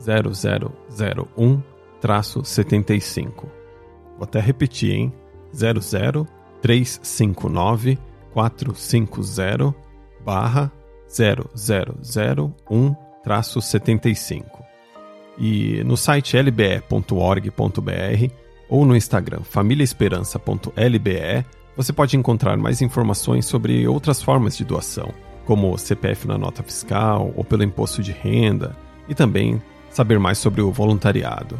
0001-75. Vou até repetir, hein? 00359 450 barra 0001-75. E no site lbe.org.br ou no Instagram famíliaesperança.lbe você pode encontrar mais informações sobre outras formas de doação, como CPF na nota fiscal ou pelo imposto de renda, e também saber mais sobre o voluntariado.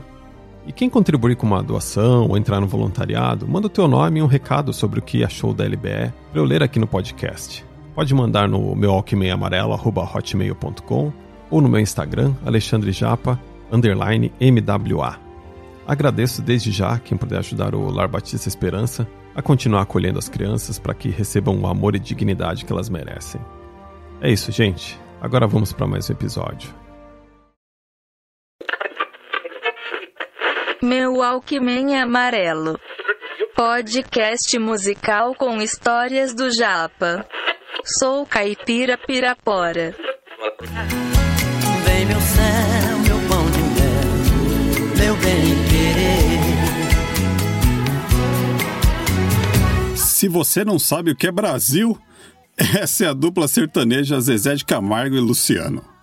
E quem contribuir com uma doação ou entrar no voluntariado, manda o teu nome e um recado sobre o que achou da LBE para eu ler aqui no podcast. Pode mandar no meu alquimeiamarelo.hotmail.com ou no meu Instagram, Alexandre Japa, underline MWA. Agradeço desde já quem puder ajudar o Lar Batista Esperança a continuar acolhendo as crianças para que recebam o amor e dignidade que elas merecem. É isso, gente. Agora vamos para mais um episódio. Meu Alckmin Amarelo. Podcast musical com histórias do Japa. Sou caipira pirapora. Vem meu céu, meu pão de mel, meu bem querer. Se você não sabe o que é Brasil, essa é a dupla sertaneja Zezé de Camargo e Luciano.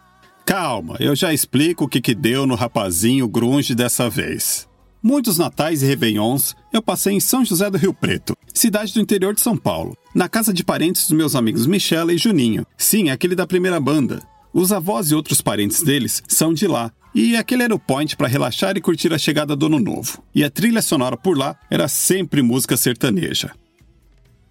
Calma, eu já explico o que, que deu no rapazinho grunge dessa vez. Muitos natais e réveillons eu passei em São José do Rio Preto, cidade do interior de São Paulo, na casa de parentes dos meus amigos Michela e Juninho. Sim, aquele da primeira banda. Os avós e outros parentes deles são de lá, e aquele era o point para relaxar e curtir a chegada do ano novo. E a trilha sonora por lá era sempre música sertaneja.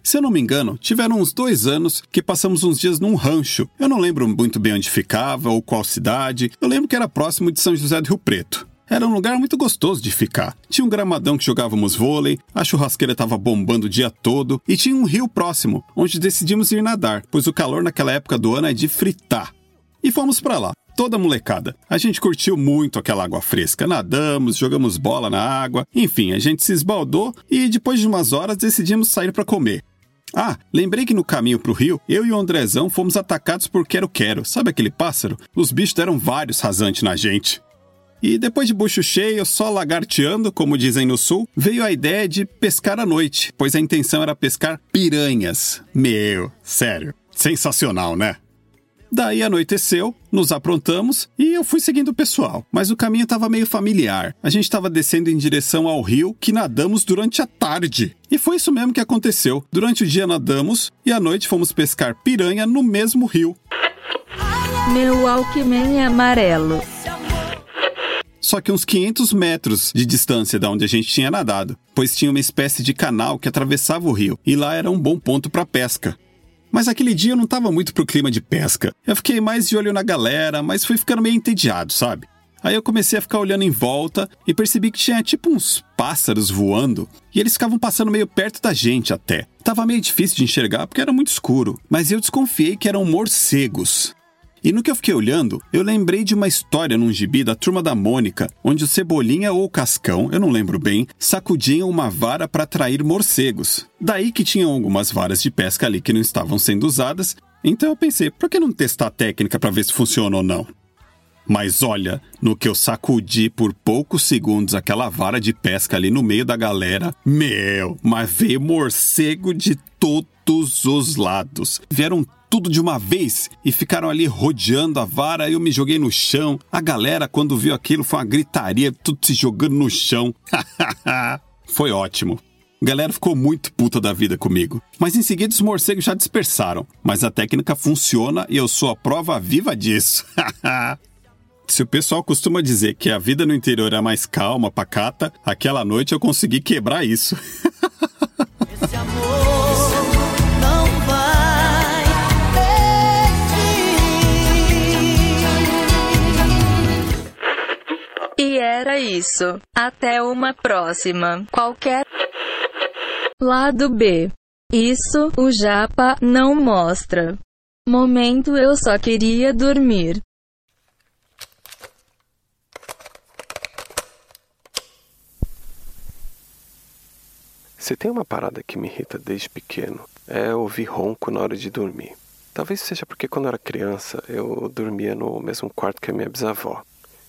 Se eu não me engano, tiveram uns dois anos que passamos uns dias num rancho. Eu não lembro muito bem onde ficava ou qual cidade. Eu lembro que era próximo de São José do Rio Preto. Era um lugar muito gostoso de ficar. Tinha um gramadão que jogávamos vôlei, a churrasqueira estava bombando o dia todo e tinha um rio próximo, onde decidimos ir nadar, pois o calor naquela época do ano é de fritar. E fomos para lá, toda molecada. A gente curtiu muito aquela água fresca, nadamos, jogamos bola na água, enfim, a gente se esbaldou e depois de umas horas decidimos sair para comer. Ah, lembrei que no caminho pro rio, eu e o Andrezão fomos atacados por quero-quero. Sabe aquele pássaro? Os bichos deram vários rasantes na gente. E depois de bucho cheio, só lagarteando, como dizem no sul, veio a ideia de pescar à noite, pois a intenção era pescar piranhas. Meu, sério, sensacional, né? Daí anoiteceu, nos aprontamos e eu fui seguindo o pessoal, mas o caminho estava meio familiar. A gente estava descendo em direção ao rio que nadamos durante a tarde. E foi isso mesmo que aconteceu. Durante o dia nadamos e à noite fomos pescar piranha no mesmo rio. Meu Alckmin amarelo. Só que uns 500 metros de distância da onde a gente tinha nadado, pois tinha uma espécie de canal que atravessava o rio e lá era um bom ponto para pesca. Mas aquele dia eu não estava muito pro clima de pesca. Eu fiquei mais de olho na galera, mas fui ficando meio entediado, sabe? Aí eu comecei a ficar olhando em volta e percebi que tinha tipo uns pássaros voando e eles ficavam passando meio perto da gente até. Tava meio difícil de enxergar porque era muito escuro, mas eu desconfiei que eram morcegos. E no que eu fiquei olhando, eu lembrei de uma história num gibi da Turma da Mônica, onde o Cebolinha ou o Cascão, eu não lembro bem, sacudiam uma vara para atrair morcegos. Daí que tinham algumas varas de pesca ali que não estavam sendo usadas, então eu pensei, por que não testar a técnica para ver se funciona ou não? Mas olha, no que eu sacudi por poucos segundos aquela vara de pesca ali no meio da galera, meu, mas veio morcego de todos os lados. Vieram tudo de uma vez e ficaram ali rodeando a vara. Eu me joguei no chão. A galera, quando viu aquilo, foi uma gritaria, tudo se jogando no chão. foi ótimo. A galera ficou muito puta da vida comigo. Mas em seguida os morcegos já dispersaram. Mas a técnica funciona e eu sou a prova viva disso. Se o pessoal costuma dizer que a vida no interior é mais calma, pacata, aquela noite eu consegui quebrar isso. Esse amor não vai existir. E era isso. Até uma próxima. Qualquer. Lado B. Isso o Japa não mostra. Momento eu só queria dormir. Se tem uma parada que me irrita desde pequeno, é ouvir ronco na hora de dormir. Talvez seja porque quando eu era criança eu dormia no mesmo quarto que a minha bisavó.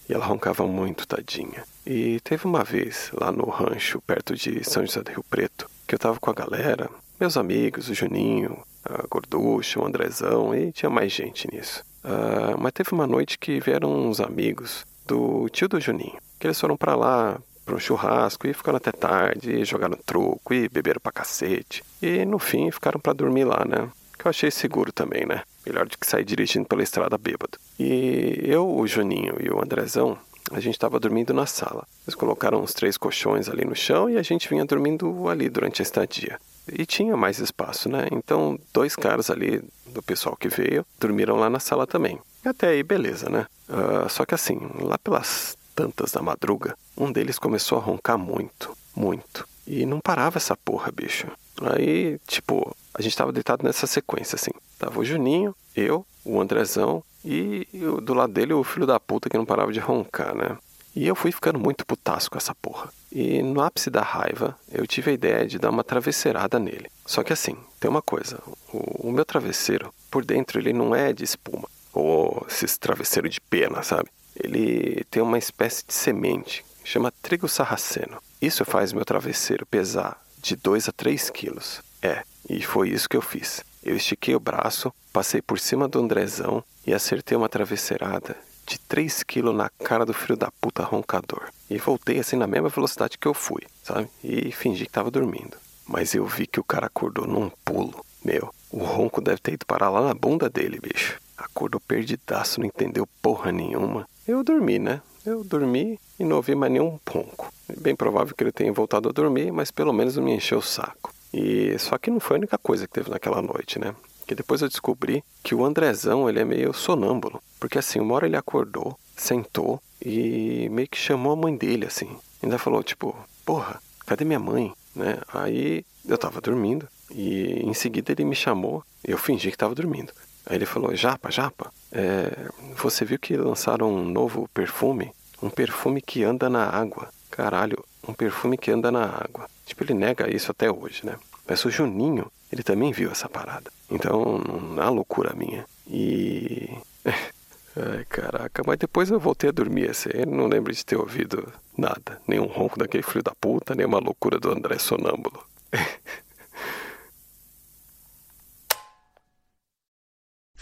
E ela roncava muito, tadinha. E teve uma vez, lá no rancho, perto de São José do Rio Preto, que eu tava com a galera, meus amigos, o Juninho, a Gorducha, o Andrezão, e tinha mais gente nisso. Ah, mas teve uma noite que vieram uns amigos do tio do Juninho, que eles foram pra lá para um churrasco e ficaram até tarde, e jogaram truco e beberam pra cacete. E no fim ficaram para dormir lá, né? Que eu achei seguro também, né? Melhor do que sair dirigindo pela estrada bêbado. E eu, o Juninho e o Andrezão, a gente estava dormindo na sala. Eles colocaram uns três colchões ali no chão e a gente vinha dormindo ali durante a estadia. E tinha mais espaço, né? Então, dois caras ali do pessoal que veio dormiram lá na sala também. Até aí, beleza, né? Ah, só que assim, lá pelas tantas da madruga, um deles começou a roncar muito, muito. E não parava essa porra, bicho. Aí, tipo, a gente tava deitado nessa sequência, assim. Tava o Juninho, eu, o Andrezão e, do lado dele o filho da puta que não parava de roncar, né? E eu fui ficando muito putaço com essa porra. E no ápice da raiva, eu tive a ideia de dar uma travesseirada nele. Só que assim, tem uma coisa: o, o meu travesseiro, por dentro, ele não é de espuma. Ou esses travesseiro de pena, sabe? Ele tem uma espécie de semente, chama trigo sarraceno. Isso faz meu travesseiro pesar de 2 a 3 quilos. É, e foi isso que eu fiz. Eu estiquei o braço, passei por cima do Andrezão e acertei uma travesseirada de 3 quilos na cara do filho da puta roncador. E voltei assim na mesma velocidade que eu fui, sabe? E fingi que tava dormindo. Mas eu vi que o cara acordou num pulo. Meu, o ronco deve ter ido parar lá na bunda dele, bicho. Acordou perdidaço, não entendeu porra nenhuma. Eu dormi, né? Eu dormi e não ouvi mais nenhum ronco. É bem provável que ele tenha voltado a dormir, mas pelo menos não me encheu o saco. E só que não foi a única coisa que teve naquela noite, né? Que depois eu descobri que o Andrezão, ele é meio sonâmbulo. Porque assim, uma hora ele acordou, sentou e meio que chamou a mãe dele, assim. Ainda falou, tipo, porra, cadê minha mãe? Né? Aí eu tava dormindo e em seguida ele me chamou eu fingi que tava dormindo. Aí ele falou, Japa, Japa, é, você viu que lançaram um novo perfume? Um perfume que anda na água. Caralho, um perfume que anda na água. Tipo, ele nega isso até hoje, né? Mas o Juninho, ele também viu essa parada. Então, há loucura minha. E. Ai, caraca, mas depois eu voltei a dormir assim. Eu não lembro de ter ouvido nada. Nenhum ronco daquele filho da puta, nem uma loucura do André Sonâmbulo.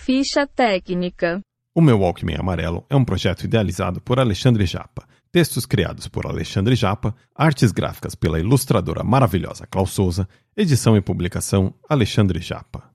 Ficha técnica. O meu Walkman Amarelo é um projeto idealizado por Alexandre Japa, textos criados por Alexandre Japa, artes gráficas pela ilustradora maravilhosa Klaus Souza, edição e publicação Alexandre Japa.